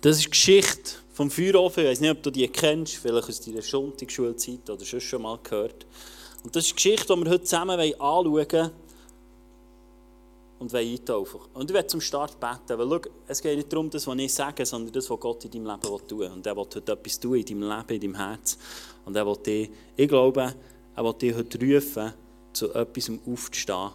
Das ist die Geschichte vom Feuerofen. Ich weiß nicht, ob du die kennst, vielleicht aus deiner Sonntagsschulzeit oder schon mal gehört. Und das ist die Geschichte, die wir heute zusammen anschauen wollen und eintaufen Und ich werde zum Start beten, weil schau, es geht nicht darum, das, was ich sage, sondern das, was Gott in deinem Leben tun will. Und er will heute etwas tun in deinem Leben, in deinem Herz. Und er will dich, ich glaube, er will dich heute rufen, zu etwas aufzustehen,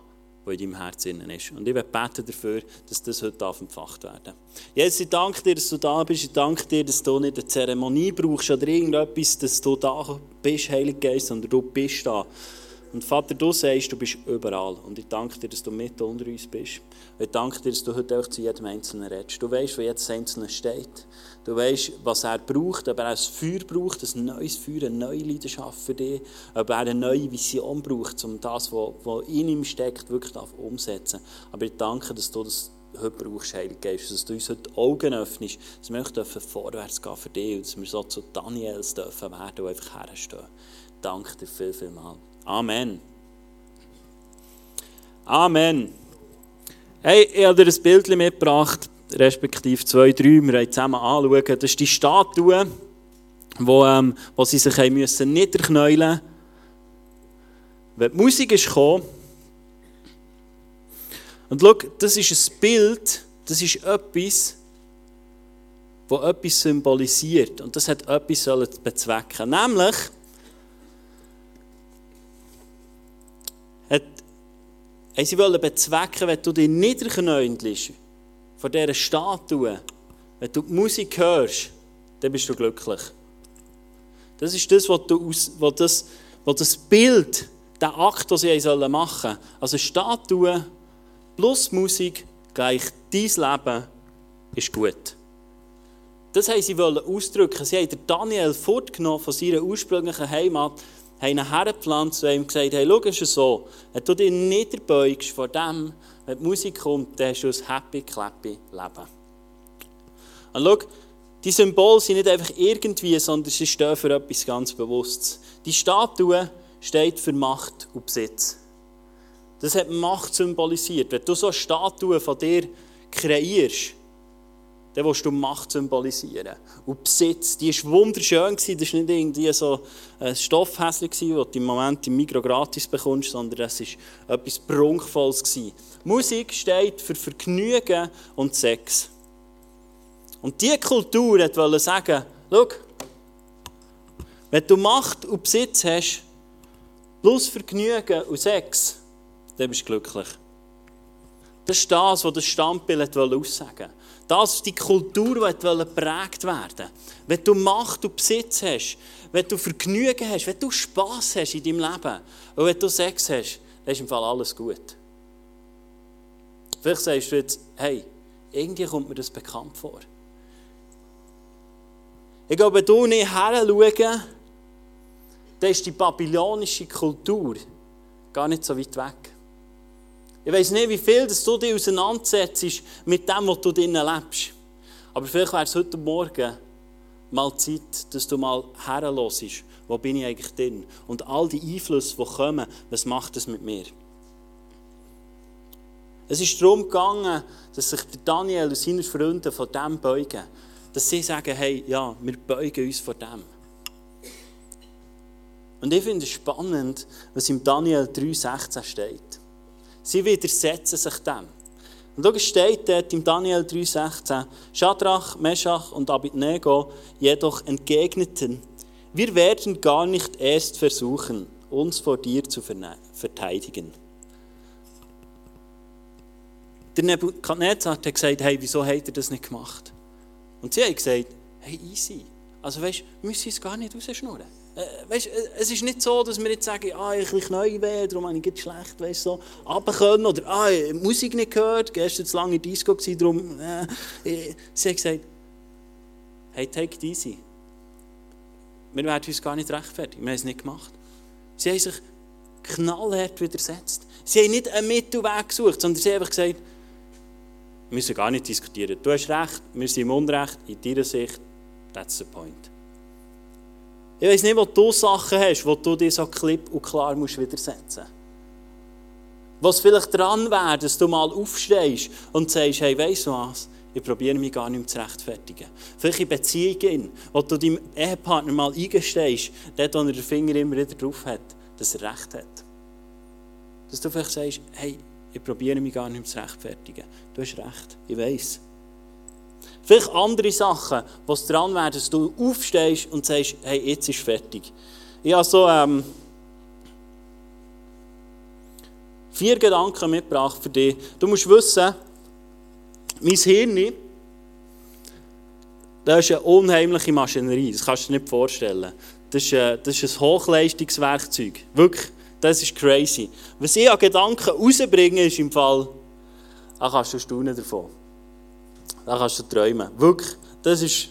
was in deinem Herz ist. Und ich beten dafür, dass das heute entfacht werden Jesus, ich danke dir, dass du da bist. Ich danke dir, dass du nicht eine Zeremonie brauchst oder irgendetwas, dass du da bist, Heilig Geist, sondern du bist da. Und Vater, du sagst, du bist überall. Und ich danke dir, dass du mit unter uns bist. Ich danke dir, dass du heute auch zu jedem Einzelnen redest. Du weißt, wo jedes Einzelne steht. Du weißt, was er braucht, ob er ein Feuer braucht, ein neues Feuer, eine neue Leidenschaft für dich, ob er eine neue Vision braucht, um das, was in ihm steckt, wirklich umzusetzen. Aber ich danke, dass du das heute brauchst, Heilige Geist, dass du uns heute die Augen öffnest, dass wir dürfen vorwärts gehen für dich und dass wir so zu Daniels dürfen werden und einfach herstehen. Danke dir viel, viel mal. Amen. Amen. Hey, ich habe dir ein Bild mitgebracht, respektive zwei, drei, wir wollen zusammen anschauen. Das ist die Statue, wo, ähm, wo sie sich müssen niederknäulen mussten. Wenn die Musik ist gekommen, und schau, das ist ein Bild, das ist etwas, das etwas symbolisiert. Und das hat etwas bezwecken. Nämlich, Sie wollen bezwecken, wenn du dich niederknäulst vor dieser Statue, wenn du die Musik hörst, dann bist du glücklich. Das ist das, was, du aus, was, das, was das Bild, der Akt, den sie machen sollen. Also Statue plus Musik gleich dein Leben ist gut. Das haben sie ausdrücken. Sie haben Daniel fortgenommen von seiner ursprünglichen Heimat haben ihn hergepflanzt und ihm gesagt, hey, schau, es ist so, wenn du dich niederbeugst vor dem, wenn die Musik kommt, dann hast du ein happy, clappy Leben. Und schau, die Symbole sind nicht einfach irgendwie, sondern sie stehen für etwas ganz Bewusstes. Die Statue steht für Macht und Besitz. Das hat Macht symbolisiert. Wenn du so eine Statue von dir kreierst, dann willst du Macht symbolisieren. Und Besitz, die war wunderschön. Das war nicht irgendwie so ein Stoffhäschen, das du im Moment im Mikro gratis bekommst, sondern es war etwas Prunkvolles. Musik steht für Vergnügen und Sex. Und diese Kultur wollte sagen, schau, wenn du Macht und Besitz hast, plus Vergnügen und Sex, dann bist du glücklich. Das ist das, was das Standbild aussagen wollte. Das ist die Kultur, die geprägt werden Wenn du Macht und Besitz hast, wenn du Vergnügen hast, wenn du Spass hast in deinem Leben und wenn du Sex hast, dann ist im Fall alles gut. Vielleicht sagst du jetzt, hey, irgendwie kommt mir das bekannt vor. Ich glaube, wenn du nicht her schauen, dann ist die babylonische Kultur gar nicht so weit weg. Ich weiß nicht, wie viel dass du dich auseinandersetzt mit dem, was du drinnen lebst. Aber vielleicht wäre es heute Morgen mal Zeit, dass du mal herlässt, wo bin ich eigentlich drin? Und all die Einflüsse, die kommen, was macht das mit mir? Es ist darum gegangen, dass sich Daniel und seine Freunde von dem beugen. Dass sie sagen, hey, ja, wir beugen uns vor dem. Und ich finde es spannend, was im Daniel 3,16 steht. Sie widersetzen sich dem. Und da steht dort im Daniel 3,16, Shadrach, Meshach und Abednego jedoch entgegneten, wir werden gar nicht erst versuchen, uns vor dir zu verteidigen. Der Nebukadnezar hat gesagt, hey, wieso hat er das nicht gemacht? Und sie haben gesagt, hey, easy. Also weißt, wir müssen es gar nicht rausschnurren. Äh, weißt, äh, es ist nicht so, dass wir jetzt sagen, ah, ich bin neu weh, darum habe ich schlecht, weißt so, können oder ah, Musik nicht gehört, gestern zu lange in Disco gewesen, darum, äh, sie hat gesagt, hey, take it easy. Wir werden uns gar nicht rechtfertigen, wir haben es nicht gemacht. Sie haben sich knallhart widersetzt. Sie haben nicht einen Mittelweg gesucht, sondern sie haben einfach gesagt, wir müssen gar nicht diskutieren. Du hast recht, wir sind im Unrecht, in deiner Sicht, that's the point. Ich weiß nicht, wo du Sachen hast, wo du dir so klipp und klar musst widersetzen musst. Was vielleicht dran wäre, dass du mal aufstehst und sagst, hey, weißt du was? ich probiere mich gar nicht mehr zu rechtfertigen. Vielleicht in Beziehungen, wo du deinem Ehepartner mal eingestehst, dort, wo er den Finger immer wieder drauf hat, dass er Recht hat. Dass du vielleicht sagst, hey, ich probiere mich gar nicht mehr zu rechtfertigen. Du hast recht, ich weiß. Vielleicht andere Sachen, was dran wäre, dass du aufstehst und sagst, hey, jetzt ist fertig. Ich habe so ähm, vier Gedanken mitgebracht für dich. Du musst wissen, mein Hirn, das ist eine unheimliche Maschinerie, das kannst du dir nicht vorstellen. Das ist, ein, das ist ein Hochleistungswerkzeug. Wirklich, das ist crazy. Was ich an Gedanken rausbringe, ist im Fall, da kannst du staunen davon. Da kannst du träumen. Wirklich, das ist...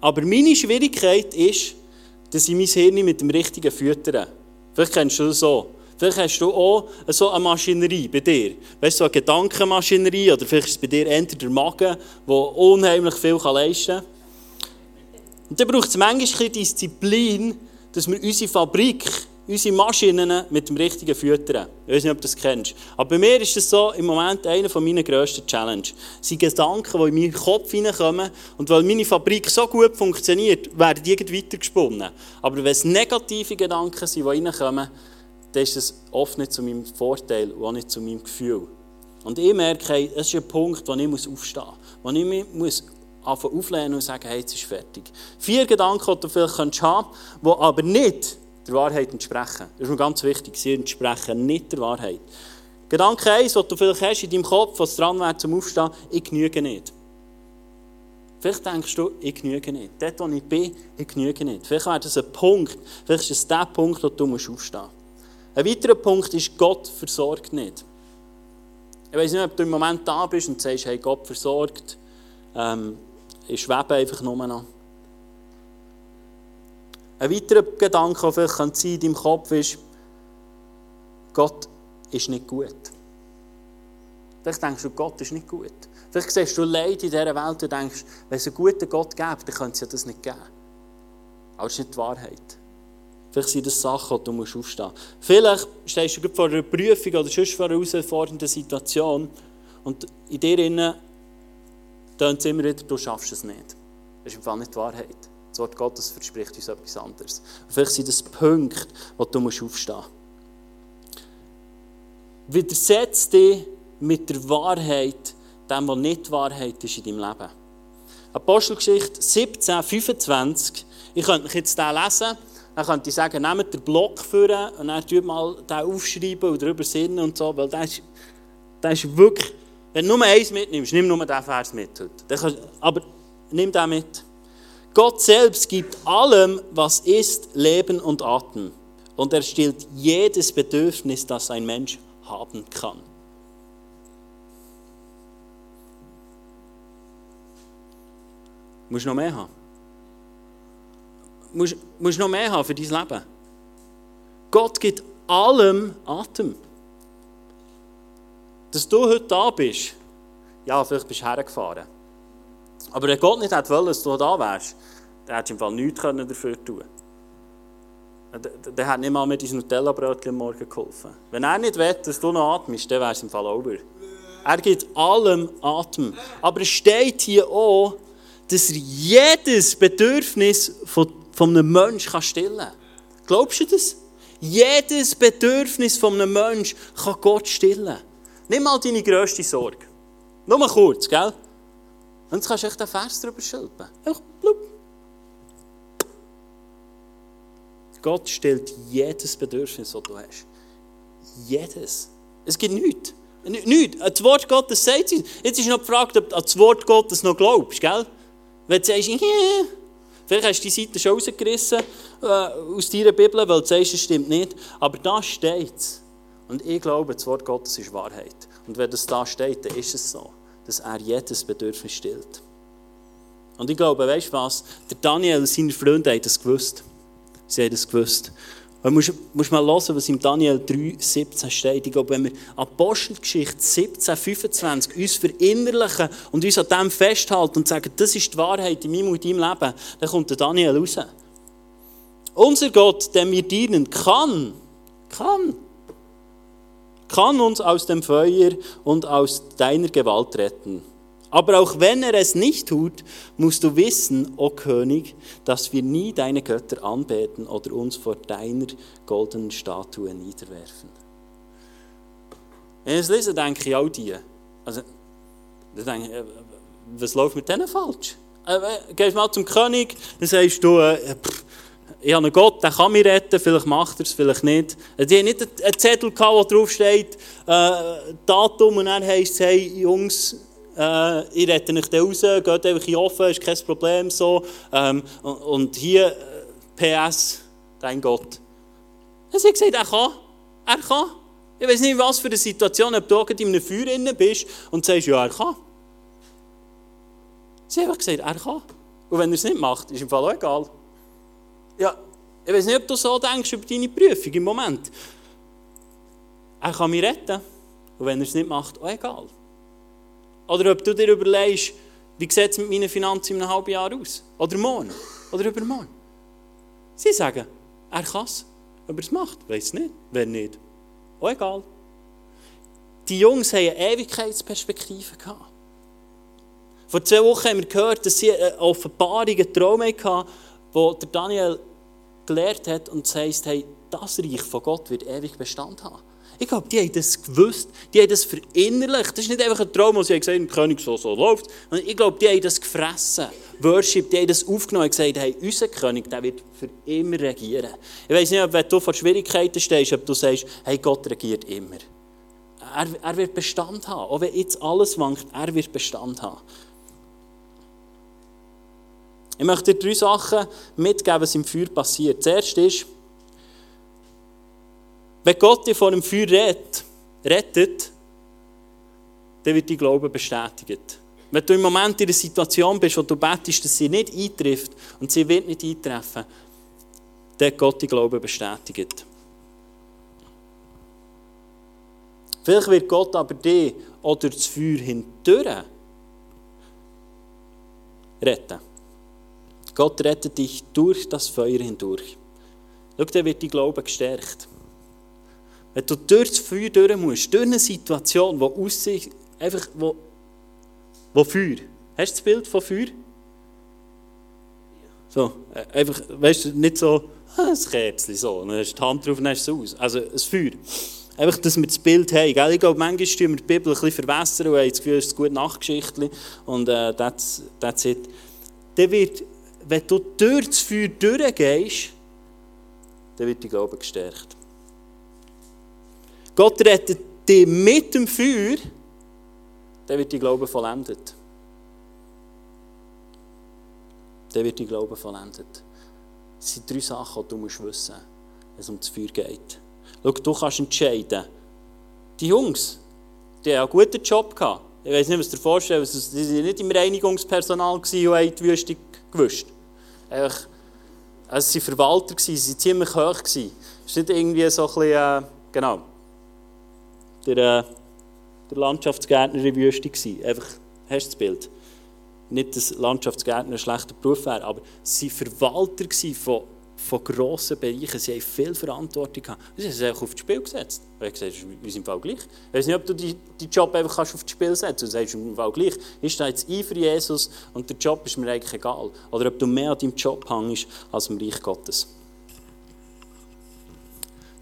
Aber meine Schwierigkeit ist, dass ich mein Hirn mit dem Richtigen füttere. Vielleicht kennst du das so. Vielleicht hast du auch so eine Maschinerie bei dir. Weißt du, so eine Gedankenmaschinerie oder vielleicht ist es bei dir eher der Magen, der unheimlich viel leisten kann. Und dann braucht es manchmal Disziplin, dass wir unsere Fabrik, unsere Maschinen mit dem Richtigen füttern. Ich weiß nicht, ob du das kennst. Aber bei mir ist das so im Moment einer meiner grössten Challenges. Es sind Gedanken, die in meinen Kopf hineinkommen und weil meine Fabrik so gut funktioniert, werden die weitergesponnen. Aber wenn es negative Gedanken sind, die reinkommen, dann ist es oft nicht zu meinem Vorteil und auch nicht zu meinem Gefühl. Und ich merke, es ist ein Punkt, wo ich aufstehen muss, wo ich mich muss auflehnen und sagen, hey, jetzt ist fertig. Vier Gedanken, die du vielleicht haben könntest, die aber nicht der Wahrheit entsprechen. Das ist mir ganz wichtig, sie entsprechen nicht der Wahrheit. Gedanke 1, den du vielleicht hast in deinem Kopf, was dran wäre zum Aufstehen, ich genüge nicht. Vielleicht denkst du, ich genüge nicht. Dort, wo ich bin, ich genüge nicht. Vielleicht wäre das ein Punkt, vielleicht ist es der Punkt, wo du aufstehen musst. Ein weiterer Punkt ist, Gott versorgt nicht. Ich weiß nicht, ob du im Moment da bist und sagst, hey, Gott versorgt. Ähm, ich schwebe einfach nur noch. Ein weiterer Gedanke, der vielleicht in deinem Kopf ist, Gott ist nicht gut. Vielleicht denkst du, Gott ist nicht gut. Vielleicht siehst du Leid in dieser Welt und denkst, wenn es einen guten Gott gäbe, dann könnte es ja das nicht geben. Aber das ist nicht die Wahrheit. Vielleicht sind das Sachen, die du musst aufstehen musst. Vielleicht stehst du vor einer Prüfung oder sonst vor einer herausfordernden Situation und in dir innen tönt es immer wieder, du schaffst es nicht. Das ist im Fall nicht die Wahrheit. Das Wort Gottes verspricht uns etwas anderes. vielleicht sind das Punkte, wo du aufstehen musst. Widersetz dich mit der Wahrheit, dem, was nicht Wahrheit ist in deinem Leben. Apostelgeschichte 17, 25. Ich könnte jetzt den lesen. Dann könnte ich sagen, nehmt den Block vor und dann tut mal den aufschreiben und darüber sinnen und so, weil das ist, ist wirklich, wenn du nur eins mitnimmst, nimm nur diesen Vers mit heute. aber nimm den mit. Gott selbst gibt allem, was ist, Leben und Atem. Und er stillt jedes Bedürfnis, das ein Mensch haben kann. Musst noch mehr haben musst, musst noch mehr haben für dein Leben. Gott gibt allem Atem. Dass du heute da bist, ja, vielleicht bist du hergefahren. Aber wenn Gott nicht hätte dass du da wärst, dann hättest du im Fall nichts dafür tun Der hat nicht mal mit deinem Nutella-Brötchen morgen geholfen. Wenn er nicht will, dass du noch atmest, dann wäre es im Fall over. Er gibt allem Atem. Aber es steht hier auch, dass er jedes Bedürfnis von einem Menschen stillen kann. Glaubst du das? Jedes Bedürfnis von einem Menschen kann Gott stillen. Nimm mal deine grösste Sorge. Nur mal kurz, gell? Und jetzt kannst du echt den Vers drüber schilpen. Einfach blub. Gott stellt jedes Bedürfnis, das du hast. Jedes. Es gibt nichts. Nichts. Das Wort Gottes sagt es. Jetzt ist noch die Frage, ob du an das Wort Gottes noch glaubst, gell? Wenn du sagst, yeah, Vielleicht hast du die Seite schon rausgerissen äh, aus deiner Bibel, weil du sagst, es stimmt nicht. Aber da steht es. Und ich glaube, das Wort Gottes ist Wahrheit. Und wenn das da steht, dann ist es so, dass er jedes Bedürfnis stillt. Und ich glaube, weißt du was? Der Daniel und seine Freunde haben das gewusst. Sie haben das gewusst. Du musst, musst mal hören, was im Daniel 3,17 steht. Ich glaube, wenn wir Apostelgeschichte 17, 25 uns verinnerlichen und uns an dem festhalten und sagen, das ist die Wahrheit in meinem und deinem Leben, dann kommt der Daniel raus. Unser Gott, dem wir dienen, kann, kann, kann uns aus dem Feuer und aus deiner Gewalt retten. Aber auch wenn er es nicht tut, musst du wissen, o König, dass wir nie deine Götter anbeten oder uns vor deiner goldenen Statue niederwerfen. Wenn ich es lese, denke ich auch die. Also, denke ich, äh, was läuft mit denen falsch? Äh, gehst mal zum König, dann sagst du, äh, pff, ich habe einen Gott, der kann mich retten, vielleicht macht er es, vielleicht nicht. Die haben nicht einen Zettel gehabt, wo drauf steht, äh, Datum, und dann heisst es, hey Jungs, äh, ich rette euch raus, geht einfach in offen, ist kein Problem so. Ähm, und hier, äh, PS, dein Gott. Dann sie gesagt, er kann, er kann. Ich weiß nicht, was für eine Situation, ob du in einem Feuer bist und sagst, ja, er kann. Sie haben gesagt, er kann. Und wenn er es nicht macht, ist im Fall auch egal. Ja, ich weiß nicht, ob du so denkst über deine Prüfung im Moment. Er kann mich retten. Und wenn er es nicht macht, auch egal. Oder ob du dir überlegst, wie sieht es mit meinen Finanzen in einem halben Jahr aus? Oder morgen? Oder übermorgen? Sie sagen, er kann es. Ob er es macht, weiß nicht. Wenn nicht, auch egal. Die Jungs hatten eine Ewigkeitsperspektive. Vor zwei Wochen haben wir gehört, dass sie eine Offenbarung, einen Traum hatten, wo der Daniel gelehrt hat und sagt, hey, das Reich von Gott wird ewig Bestand haben. Ich glaube, die haben das gewusst, die haben das verinnerlicht. Das ist nicht einfach ein Traum, wo sie gesagt haben, König so, so läuft. Ich glaube, die haben das gefressen. Worship, die haben das aufgenommen und gesagt, hey, unser König, der wird für immer regieren. Ich weiß nicht, ob wenn du vor Schwierigkeiten stehst, ob du sagst, hey, Gott regiert immer. Er, er wird Bestand haben. Auch wenn jetzt alles wankt, er wird Bestand haben. Ich möchte dir drei Sachen mitgeben, was im Feuer passiert. Das erste ist, wenn Gott dich vor dem Feuer rettet, rettet dann wird dein Glaube bestätigt. Wenn du im Moment in einer Situation bist, wo du betest, dass sie nicht eintrifft und sie wird nicht eintreffen, dann hat Gott dein Glaube bestätigt. Vielleicht wird Gott aber dich oder das Feuer hindurch retten. Gott rettet dich durch das Feuer hindurch. Schau, dann wird dein Glaube gestärkt. Wenn du durch das Feuer durch musst, durch eine Situation, die aussieht, einfach, wo, wo Feuer. Hast du das Bild von Feuer? So, äh, einfach, weißt du, nicht so, ein Kerzchen, so, dann hast du die Hand drauf und hast es aus. Also, ein Feuer. Einfach, dass wir das Bild haben. Gell? Ich glaube, manchmal tun wir die Bibel ein bisschen verwässern und haben das Gefühl, es ist eine gute Nachtgeschichte und äh, that's, that's it. Dann wird wenn du durch das Feuer durchgehst, dann wird dein Glaube gestärkt. Gott rettet dich mit dem Feuer, dann wird dein Glaube vollendet. Dann wird dein Glaube vollendet. Das sind drei Sachen, die du musst wissen wenn es um das Feuer geht. Schau, du kannst entscheiden. Die Jungs, die haben einen guten Job gehabt. Ich weiß nicht, was dir vorstellst. Sie waren nicht im Reinigungspersonal und haben die Wüste gewischt. Einfach, also sie waren Verwalter, sie waren ziemlich hoch. Es war nicht irgendwie so ein bisschen, äh, genau, der, äh, der Landschaftsgärtner in der Wüste. Gewesen. Einfach, hast du das Bild? Nicht, dass Landschaftsgärtner ein schlechter Beruf wäre, aber sie waren Verwalter von von grossen Bereichen. Sie haben viel Verantwortung gehabt. Sie haben es einfach auf das Spiel gesetzt. Ich gesagt, wir sind im Fall gleich. Ich weiß nicht, ob du deinen Job einfach auf das Spiel setzen kannst und sagst, im Fall gleich. Ich stehe jetzt ein für Jesus und der Job ist mir eigentlich egal. Oder ob du mehr an deinem Job hängst als im Reich Gottes.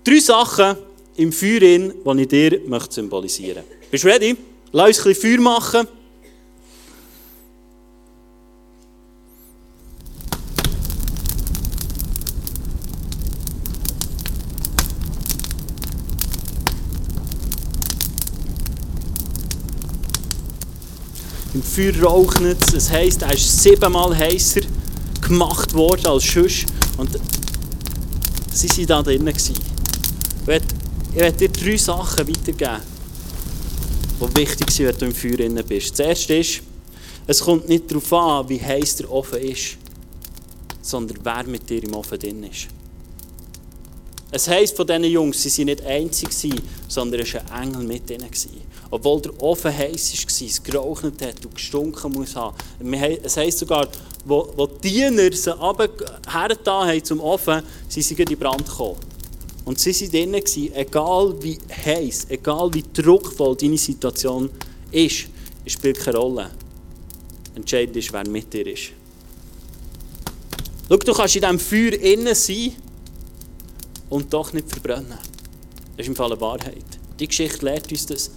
Drei Sachen im Feuer, die ich dir symbolisieren möchte. Bist du ready? Lass uns ein bisschen Feuer machen. Im Feuer raucht es. Das heisst, er ist siebenmal heißer gemacht worden als Schuss. Und sie waren da drinnen. Ich werde dir drei Sachen weitergeben, die wichtig sind, wenn du im Feuer drin bist. Das erste ist, es kommt nicht darauf an, wie heiß der Ofen ist, sondern wer mit dir im Ofen drin ist. Es heisst von diesen Jungs, sie waren nicht einzig, sondern es war ein Engel mit ihnen. Obwohl der Ofen heiß war, es geraucht hat und gestunken muss haben. Es heisst sogar, wo die Diener sie hergetan haben zum Ofen, sie sind in Brand gekommen. Und sie waren drinnen, egal wie heiß, egal wie druckvoll deine Situation ist, es spielt keine Rolle. Entscheidend ist, wer mit dir ist. Schau, du kannst in diesem Feuer innen sein und doch nicht verbrennen. Das ist im Fall eine Wahrheit. Die Geschichte lehrt uns das.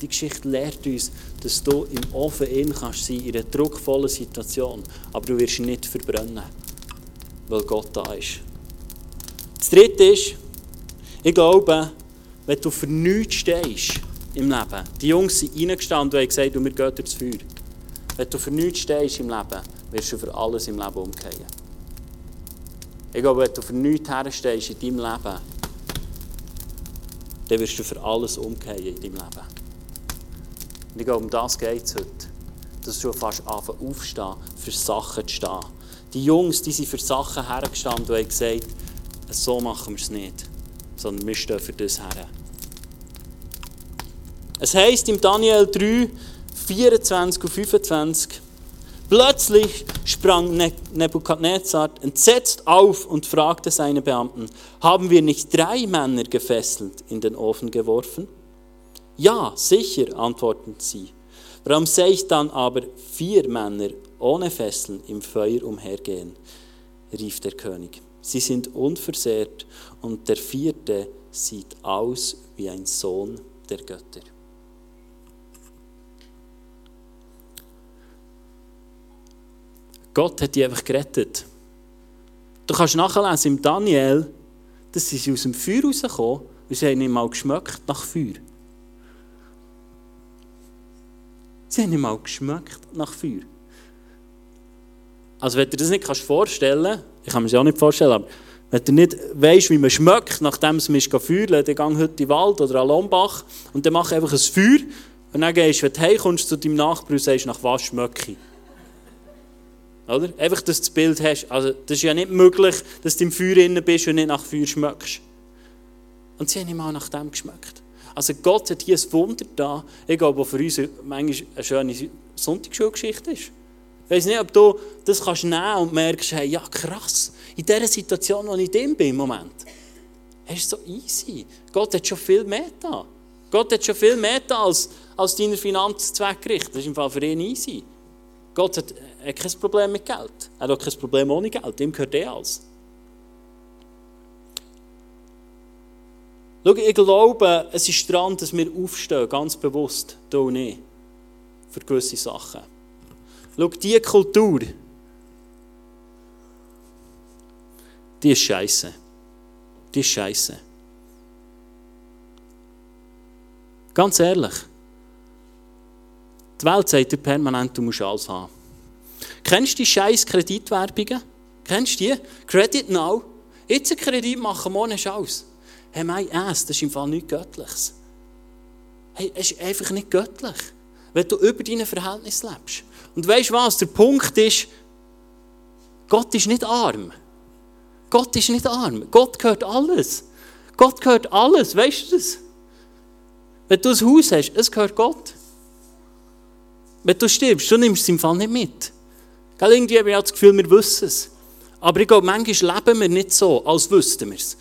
Die Geschichte lehrt uns, dass du im Ofen in kannst sein, in einer druckvollen Situation, aber du wirst nicht verbrennen, weil Gott da ist. Das Dritte ist, ich glaube, wenn du für nichts stehst im Leben, die Jungs sind reingestanden und haben gesagt, wir gehen durchs Feuer. Wenn du für nichts stehst im Leben, wirst du für alles im Leben umkehren. Ich glaube, wenn du für nichts herstehst in deinem Leben, dann wirst du für alles umkehren in deinem Leben. Und ich glaube, um das geht es heute. Dass du fast anfangen aufstehen, für Sachen zu stehen. Die Jungs, die sind für Sachen hergestanden und haben gesagt, so machen wir es nicht, sondern wir stehen für das her. Es heisst im Daniel 3, 24 und 25, Plötzlich sprang ne-, Nebukadnezar entsetzt auf und fragte seine Beamten, haben wir nicht drei Männer gefesselt in den Ofen geworfen? Ja, sicher, antworteten sie. Warum sehe ich dann aber vier Männer ohne Fesseln im Feuer umhergehen? rief der König. Sie sind unversehrt und der vierte sieht aus wie ein Sohn der Götter. Gott hat die einfach gerettet. Du kannst nachlesen im Daniel, dass sie aus dem Feuer rausgekommen und sie haben nicht mal geschmeckt nach Feuer. Sie haben nicht mal geschmeckt nach Feuer. Also wenn du das nicht kannst vorstellen ich kann mir das auch nicht vorstellen, aber wenn du nicht weißt, wie man schmeckt, nachdem es mich feuern dann geh heute in den Wald oder an Lombach und dann mach einfach ein Feuer und dann gehst du, wenn du heimkommst, zu deinem Nachbarn und sagst, nach was schmecke ich. Oder? Einfach, dass du das Bild hast. Also, das ist ja nicht möglich, dass du im Feuer drin bist und nicht nach Feuer schmeckst. Und sie haben mal nach dem geschmeckt. Also Gott hat hier ein Wunder da, ich glaube, für uns manchmal eine schöne Sonntagsschulgeschichte ist. Ich weiß nicht, ob du das kannst nehmen und merkst, hey, ja krass, in dieser Situation, wo ich drin bin im Moment, es ist so easy. Gott hat schon viel mehr da. Gott hat schon viel mehr da als, als deine Finanzzweckgericht. Das ist im Fall für ihn easy. Gott hat, hat kein Problem mit Geld. Er hat kein Problem ohne Geld. Ihm gehört eh alles. Schau, ich glaube, es ist dran, dass wir aufstehen, ganz bewusst, hier und nicht, für gewisse Sachen. Schau, diese Kultur, die ist scheiße. Die ist scheiße. Ganz ehrlich. Die Welt sagt dir permanent, du musst alles haben. Kennst du die scheiß Kreditwerbungen? Kennst du die? Credit Now. Jetzt einen Kredit machen, morgen hast du alles. Hey, mein Ass, das ist im Fall nichts Göttliches. Hey, es ist einfach nicht göttlich, wenn du über deine Verhältnis lebst. Und weißt du was? Der Punkt ist, Gott ist nicht arm. Gott ist nicht arm. Gott gehört alles. Gott gehört alles. Weißt du das? Wenn du ein Haus hast, es gehört Gott. Wenn du stirbst, du nimmst es im Fall nicht mit. Gell, irgendwie habe ich das Gefühl, wir wissen es. Aber ich glaube, manchmal leben wir nicht so, als wüssten wir es.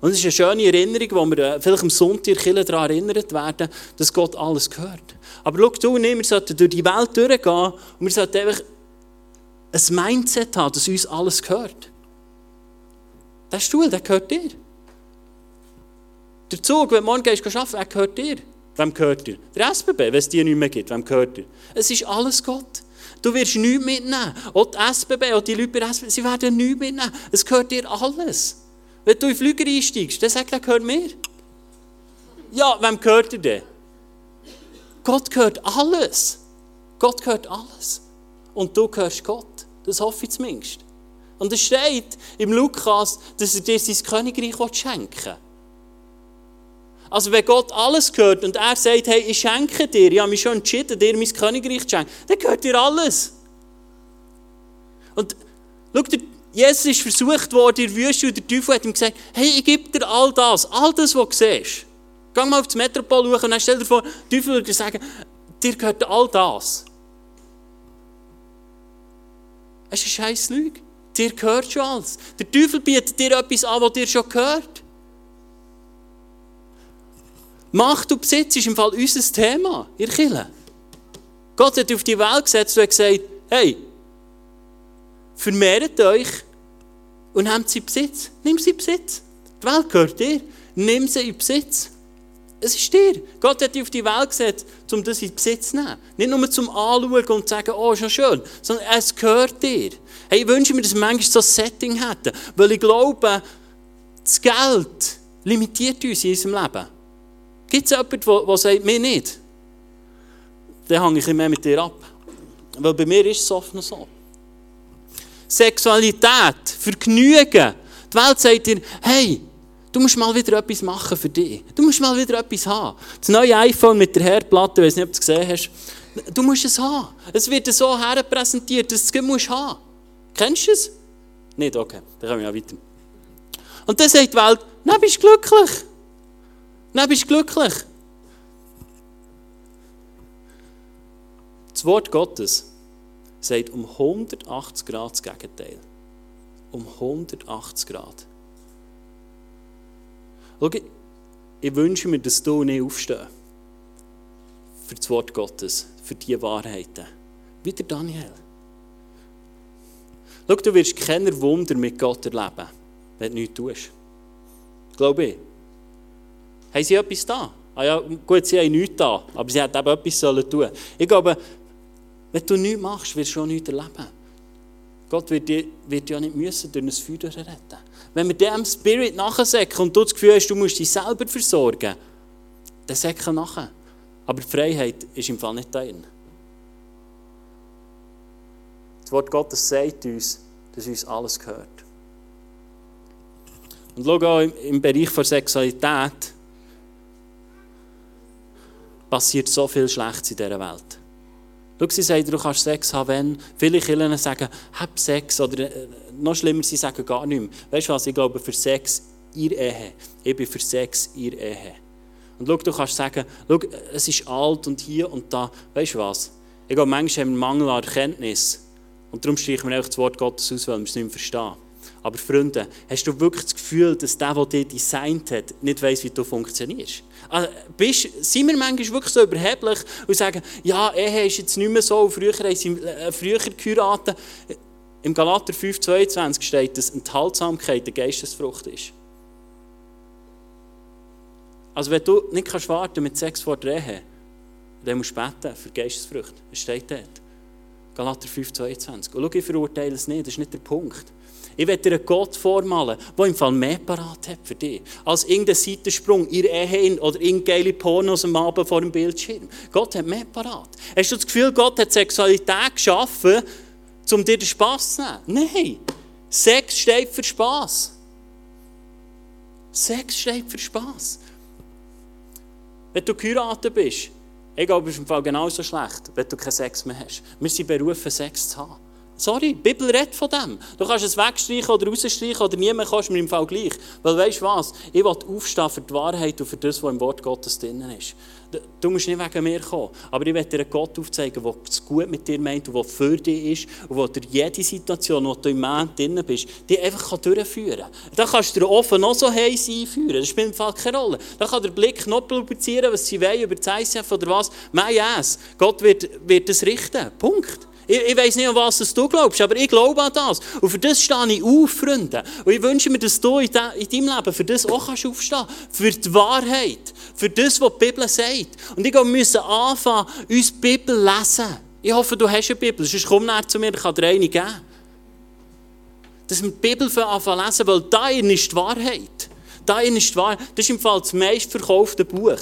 Und es ist eine schöne Erinnerung, wo wir äh, vielleicht am Sonntag daran erinnert werden, dass Gott alles gehört. Aber schau du und ich, wir sollten durch die Welt durchgehen und wir sollten einfach ein Mindset haben, dass uns alles gehört. Der Stuhl, der gehört dir. Der Zug, wenn du morgen gehst, arbeiten, der gehört dir. Wem gehört dir? Der SBB, wenn es die nicht mehr gibt, wem gehört dir? Es ist alles Gott. Du wirst nichts mitnehmen. Auch die SBB, auch die Leute bei der SBB, sie werden nichts mitnehmen. Es gehört dir alles. Wenn du in den Flüger einsteigst, dann sagt er, gehört mir. Ja, wem gehört er denn? Gott gehört alles. Gott gehört alles. Und du gehörst Gott. Das hoffe ich zumindest. Und es steht im Lukas, dass er dir sein Königreich schenken will. Also wenn Gott alles gehört und er sagt, hey, ich schenke dir, ich habe mich schon entschieden, dir mein Königreich zu schenken, dann gehört dir alles. Und schau, Jesus ist versucht worden in der Wüste und der Teufel hat ihm gesagt, hey, ich gebe dir all das, all das, was du siehst. Geh mal auf das Metropol schauen und dann stell dir vor, der Teufel würde sagen, dir gehört all das. Es ist eine scheiß Lüge. Dir gehört schon alles. Der Teufel bietet dir etwas an, was dir schon gehört. Macht und Besitz ist im Fall unser Thema, ihr Kille. Gott hat auf die Welt gesetzt und hat gesagt, hey, vermehrt euch und nehmt sie Besitz. Nimm sie Besitz. Die Welt gehört dir. Nimm sie in Besitz. Es ist dir. Gott hat dich auf die Welt gesetzt, um das in Besitz zu nehmen. Nicht nur zum Anschauen und zu sagen, oh, ist ja schön, sondern es gehört dir. Hey, ich wünsche mir, dass wir manchmal so ein Setting hätten, weil ich glaube, das Geld limitiert uns in unserem Leben. Gibt es jemanden, der, sagt, mir nicht? Dann hänge ich mehr mit dir ab. Weil bei mir ist es oft noch so. Sexualität, Vergnügen. Die Welt sagt dir, hey, Du musst mal wieder etwas machen für dich. Du musst mal wieder etwas haben. Das neue iPhone mit der Herdplatte, ich weiß nicht, ob du es gesehen hast. Du musst es haben. Es wird so herpräsentiert, dass du es musst haben. Kennst du es? Nicht? Okay, dann kommen wir ja weiter. Und dann sagt die Welt, dann bist glücklich. Dann bist du glücklich. Das Wort Gottes sagt um 180 Grad das Gegenteil. Um 180 Grad. Schau, ich wünsche mir, dass du nicht aufstehst. Für das Wort Gottes, für diese Wahrheiten. Wie der Daniel. Schau, du wirst keine Wunder mit Gott erleben, wenn du nichts tust. Glaube ich. Haben sie etwas da? Ah ja, gut, sie haben nichts da, aber sie hätten eben etwas tun sollen Ich glaube, wenn du nichts machst, wirst du auch nichts erleben. Gott wird dich, wird ja nicht müssen durch ein Feuer retten wenn wir dem Spirit nachsäcken und du das Gefühl hast, du musst dich selber versorgen, dann säcken nachher. Aber die Freiheit ist im Fall nicht dein. Das Wort Gottes sagt uns, dass uns alles gehört. Und schau auch im Bereich der Sexualität passiert so viel Schlechtes in dieser Welt. Schau, sie sagen, du kannst Sex haben, wenn. Viele Kinder sagen, hab Sex. Oder äh, noch schlimmer, sie sagen gar nichts mehr. Weißt du was? Ich glaube, für Sex ihr Ehe. Ich bin für Sex ihr Ehe. Und schau, du kannst sagen, schau, es ist alt und hier und da. Weißt du was? Ich glaube, manchmal haben wir Mangel an Erkenntnis. Und darum streichen wir einfach das Wort Gottes aus, weil wir es nicht mehr verstehen. Aber Freunde, hast du wirklich das Gefühl, dass der, der dich designt hat, nicht weiss, wie du funktionierst? Also, bist, sind wir manchmal wirklich so überheblich und sagen, ja, Ehe ist jetzt nicht mehr so, früher haben sie äh, früher geheiratet. Im Galater 5,22 steht, dass Enthaltsamkeit eine Geistesfrucht ist. Also wenn du nicht kannst warten mit Sex vor der Ehe, dann musst du beten für Geistesfrüchte. Das steht dort. Galater 5,22. Und schau, ich verurteile es nicht, das ist nicht der Punkt. Ich werde dir einen Gott vormalen, der im Fall mehr parat hat für dich. Als irgendein Seitensprung, ihr Ehe oder irgendeine Pornos am Abend vor dem Bildschirm. Gott hat mehr parat. Hast du das Gefühl, Gott hat Sexualität geschaffen, um dir den Spass zu nehmen? Nein. Sex steht für Spass. Sex steht für Spass. Wenn du geheiratet bist, ich glaube, es ist im Fall genauso schlecht, wenn du keinen Sex mehr hast. Wir sind berufen, Sex zu haben. Sorry, die Bibel redet von dem. Du kannst es wegstreichen oder rausstreichen oder niemand kannst mir im Fall gleich. Weil weißt du was? Ich will aufstehen für die Wahrheit und für das, was im Wort Gottes drin ist. Du musst nicht wegen mir kommen. Aber ich werde dir einen Gott aufzeigen, der es gut mit dir meint und der für dich ist und der dir jede Situation, wo du im Moment drin bist, die einfach durchführen kann. Da kannst du dir offen noch so heiß einführen. Das spielt im Fall keine Rolle. Da kann der Blick noch publizieren, was sie wollen über das ICF oder was. Mein yes. Gott wird, wird das richten. Punkt. Ich, ich weiß nicht, an was du glaubst, aber ich glaube an das. Und für das stehe ich auf, Freunde. Und ich wünsche mir, dass du in, de, in deinem Leben für das auch kannst aufstehen kannst. Für die Wahrheit. Für das, was die Bibel sagt. Und ich glaube, wir müssen anfangen, uns die Bibel lesen. Ich hoffe, du hast eine Bibel. Sonst komm näher zu mir, ich kann dir eine geben. Dass wir die Bibel anfangen zu lesen, weil darin ist die Wahrheit. Darin ist die Wahrheit. Das ist im Fall das meistverkaufte Buch.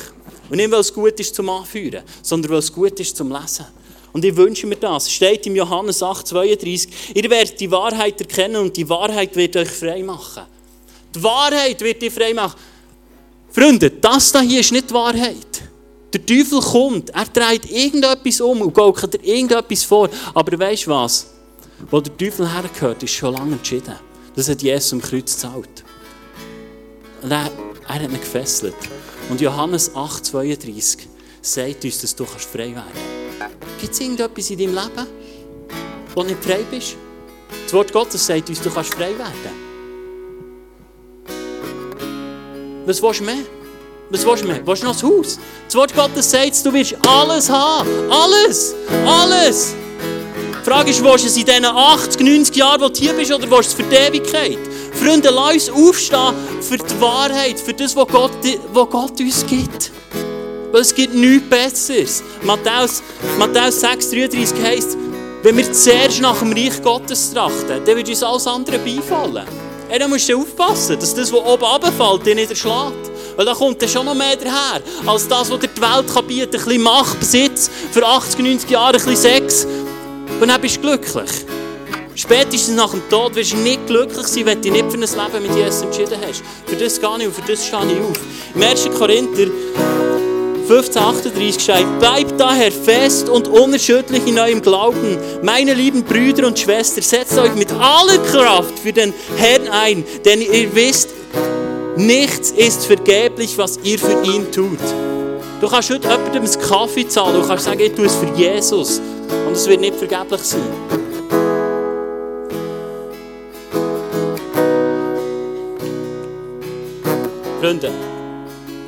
Und nicht, weil es gut ist zum Anführen, sondern weil es gut ist zum Lesen. Und ich wünsche mir das. Steht im Johannes 8, 32. Ihr werdet die Wahrheit erkennen und die Wahrheit wird euch frei machen. Die Wahrheit wird dich frei machen. Freunde, das hier ist nicht die Wahrheit. Der Teufel kommt, er dreht irgendetwas um und gaukelt dir irgendetwas vor. Aber weißt du was? Wo der Teufel hergehört, ist schon lange entschieden. Das hat Jesus am Kreuz gezahlt. Er, er hat ihn gefesselt. Und Johannes 8, 32 sagt uns, dass du frei werden kannst. Gibt es irgendetwas in deinem Leben, wo du nicht frei bist? Das Wort Gottes sagt uns, du kannst frei werden. Was willst du mehr? Was willst du mehr? Willst du noch das Haus? Das Wort Gottes sagt, du wirst alles haben. Alles. Alles. Die Frage ist, willst du es in diesen 80, 90 Jahren, wo du hier bist, oder willst du es für die Ewigkeit? Freunde, lass uns aufstehen für die Wahrheit, für das, was Gott, was Gott uns gibt. Weil es gibt nichts Besseres. Matthäus, Matthäus 6,33 heisst, wenn wir zuerst nach dem Reich Gottes trachten, dann wird uns alles andere beifallen. Ja, dann musst du aufpassen, dass das, was oben runterfällt, dich nicht erschlägt. Weil da kommt dann schon noch mehr daher, als das, was dir die Welt kann bieten kann. Ein bisschen Macht, Besitz, für 80, 90 Jahre ein bisschen Sex. Und dann bist du glücklich. Spätestens nach dem Tod wirst du nicht glücklich sein, wenn du dich nicht für ein Leben mit Jesus entschieden hast. Für das gehe ich und für das stehe ich auf. Im 1. Korinther 1538 schreibt, bleibt daher fest und unerschütterlich in eurem Glauben. Meine lieben Brüder und Schwestern, setzt euch mit aller Kraft für den Herrn ein, denn ihr wisst, nichts ist vergeblich, was ihr für ihn tut. Du kannst heute jemandem einen Kaffee zahlen, du kannst sagen, ich tue es für Jesus. Und es wird nicht vergeblich sein. Freunde,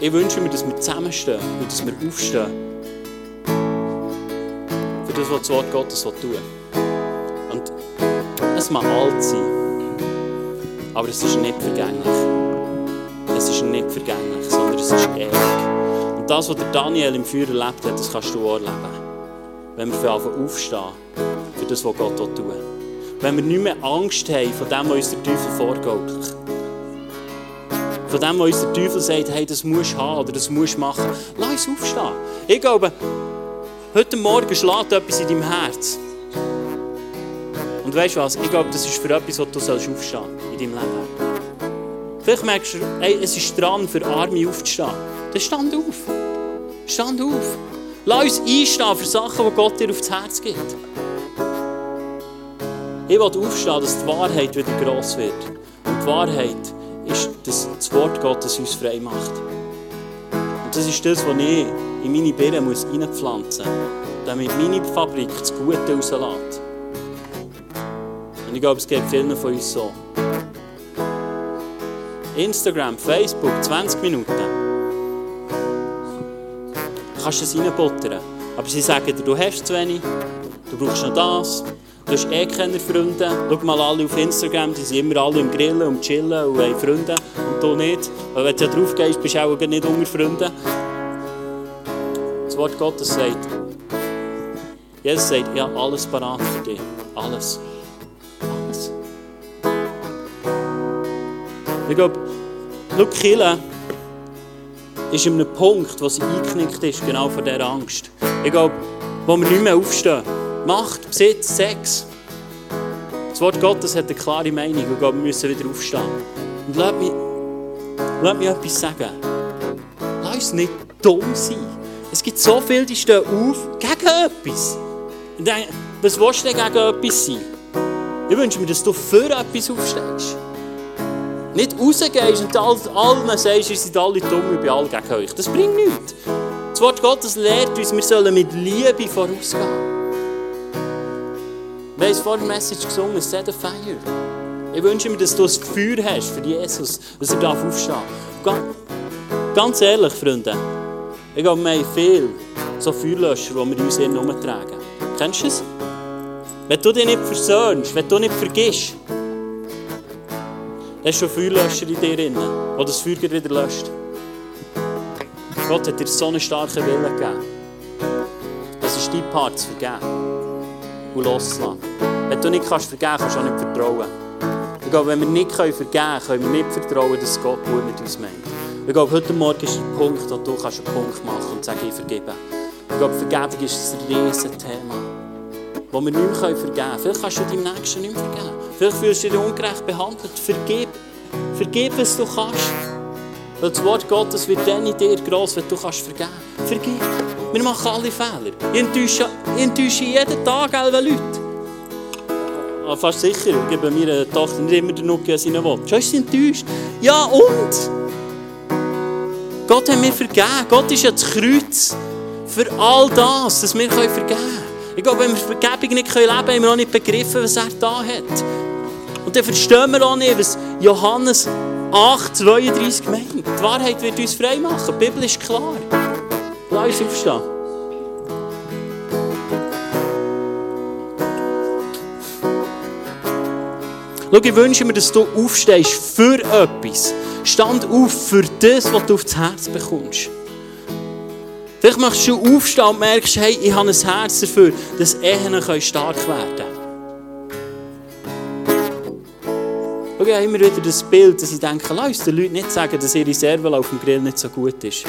ich wünsche mir, dass wir zusammenstehen und dass wir aufstehen. Für das, was das Wort Gottes tun. Und es mag alt sein. Aber es ist nicht vergänglich. Es ist nicht vergänglich, sondern es ist ewig. Und das, was der Daniel im Feuer erlebt hat, das kannst du auch erleben. Wenn wir für aufstehen für das, was Gott will. Wenn wir nicht mehr Angst haben vor dem, was uns der Teufel vorgaukelt. Von dem, was uns der Teufel sagt, hey, das musst du haben oder das musst du machen. Lass uns aufstehen. Ich glaube, heute Morgen schlägt etwas in deinem Herz. Und weißt du was? Ich glaube, das ist für etwas, was du aufstehen sollst in deinem Leben. Vielleicht merkst du, hey, es ist dran, für Arme aufzustehen. Dann stand auf. Stand auf. Lass uns einstehen für Sachen, die Gott dir aufs Herz gibt. Ich will aufstehen, dass die Wahrheit wieder gross wird. Und die Wahrheit ist, dass das Wort Gottes uns frei macht. Und das ist das, was ich in meine Birnen muss reinpflanzen muss, damit meine Fabrik das Gute rauslässt. Und ich glaube, es geht vielen von uns so. Instagram, Facebook, 20 Minuten. Du kannst es reinbuttern. Aber sie sagen dir, du hast zu wenig, du brauchst noch das, Du hast eh keine Freunde. Schau mal alle auf Instagram, die sind immer alle im Grillen und Chillen und haben Freunde. Und du nicht. Weil wenn du ja drauf gehst, bist du auch nicht unter Freunden. Das Wort Gottes sagt, Jesus sagt, ja, alles parat für dich. Alles. Alles. Ich glaube, schau, Kille ist an einem Punkt, wo sie eingeknickt ist, genau vor dieser Angst. Ich glaube, wo wir nicht mehr aufstehen. Macht, Besitz, Sex. Das Wort Gottes hat eine klare Meinung und wir müssen wieder aufstehen. Und lass mich, lass mich etwas sagen. Lass uns nicht dumm sein. Es gibt so viele, die stehen auf gegen etwas. Und denken, was willst du denn gegen etwas sein? Ich wünsche mir, dass du für etwas aufstehst. Nicht rausgehst und allen sagst, ihr seid alle dumm, ich bin alle gegen euch. Das bringt nichts. Das Wort Gottes lehrt uns, wir sollen mit Liebe vorausgehen. Wir haben vor der Message gesungen, Set a Fire. Ich wünsche mir, dass du ein Feuer hast für Jesus, dass er aufstehen darf. Ganz ehrlich, Freunde, ich glaube, wir haben viel so Feuerlöscher, die wir uns in herumtragen. Kennst du es? Wenn du dich nicht versöhnst, wenn du nicht vergisst, hast du einen Feuerlöscher in dir drin, der das Feuer wieder löscht. Gott hat dir so einen starken Willen gegeben. Es ist dein Part zu vergeben und loslassen. Wenn du nicht kannst vergeben kannst, du auch nicht vertrauen. Ich glaube, wenn wir nicht vergeben können, können wir nicht vertrauen, dass Gott gut mit uns meint. Ich glaube, heute Morgen ist der Punkt, wo du einen Punkt machen kannst und sagen, ich vergebe. Ich glaube, Vergebung ist ein riesiges Thema, das wir nicht mehr vergeben können. Vielleicht kannst du deinem Nächsten nicht vergeben. Vielleicht fühlst du dich ungerecht behandelt. Vergib. Vergib, was du kannst. Weil das Wort Gottes wird dann in dir gross, wenn du kannst vergeben. Vergib. Wir machen alle Fehler. Ich enttäusche, ich enttäusche jeden Tag alle Leute. Ah, fast sicher, ich gebe meiner Tochter nicht immer den Nuki an seinen Wunsch. Schon ist sie enttäuscht. Ja, und? Gott hat mir vergeben. Gott ist ja das Kreuz für all das, dass wir vergeben können. Ich glaube, wenn wir Vergebung nicht leben können, haben wir auch nicht begriffen, was er da hat. Und dann verstehen wir auch nicht, was Johannes 8, 32 Gemeinden. Die Wahrheit wird uns frei machen. Die Bibel ist klar. Lass uns aufstehen. Schau, ich wünsche mir, dass du aufstehst für etwas. Stand auf für das, was du aufs Herz bekommst. Vielleicht machst du aufstehen und merkst, hey, ich habe ein Herz dafür, dass Ehen stark werden können. Schau, ich habe immer wieder das Bild, dass ich denke, lass uns den Leuten nicht sagen, dass ihre Servel auf dem Grill nicht so gut ist.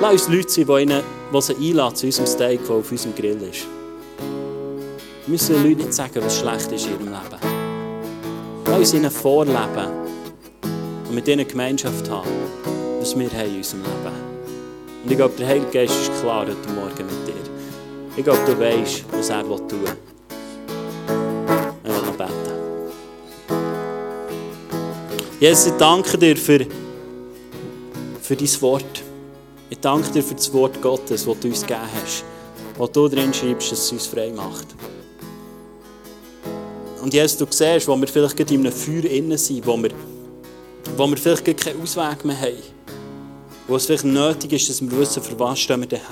Lass uns Leute sein, die, ihnen, die sie einladen zu unserem Steak, der auf unserem Grill ist. Wir müssen den Leuten nicht sagen, was schlecht ist in ihrem Leben. Lass uns ihnen vorleben und mit ihnen Gemeinschaft haben, was wir haben in unserem Leben. Und ich glaube, der Heilige Geist ist klar heute Morgen mit dir. Ich glaube, du weißt, was er tun will. Beten. Jesus, ich danke dir für, für dein Wort. Ich danke dir für das Wort Gottes, das du uns gegeben hast, wo du drin schreibst, dass es uns frei macht. Und Jesus, du siehst, wo wir vielleicht gerade in einem Feuer innen sind, wo wir, wo wir vielleicht gerade keinen Ausweg mehr haben. Wo es vielleicht nötig ist, dass wir wissen, für was stehen wir daher.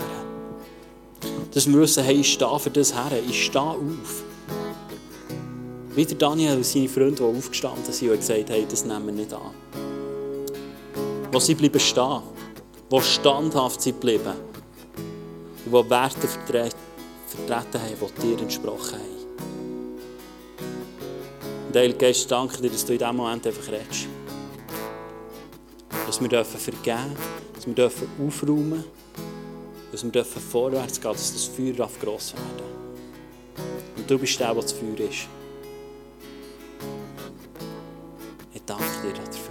Dass wir wissen, hey, ich stehe für das her, ich stehe auf. Wie der Daniel und seine Freunde, die aufgestanden sind und gesagt haben, das nehmen wir nicht an. Wo sie bleiben stehen, die standhaft sind geblieben und die Werte vertreten haben, die dir entsprochen haben. Und Heilige Geist, danke dir, dass du in diesem Moment einfach redest. Dass wir dürfen vergeben dass wir dürfen aufräumen dass wir dürfen vorwärts gehen dass das Feuer darf gross werden Und du bist der, der das Feuer ist. Ich danke dir dafür.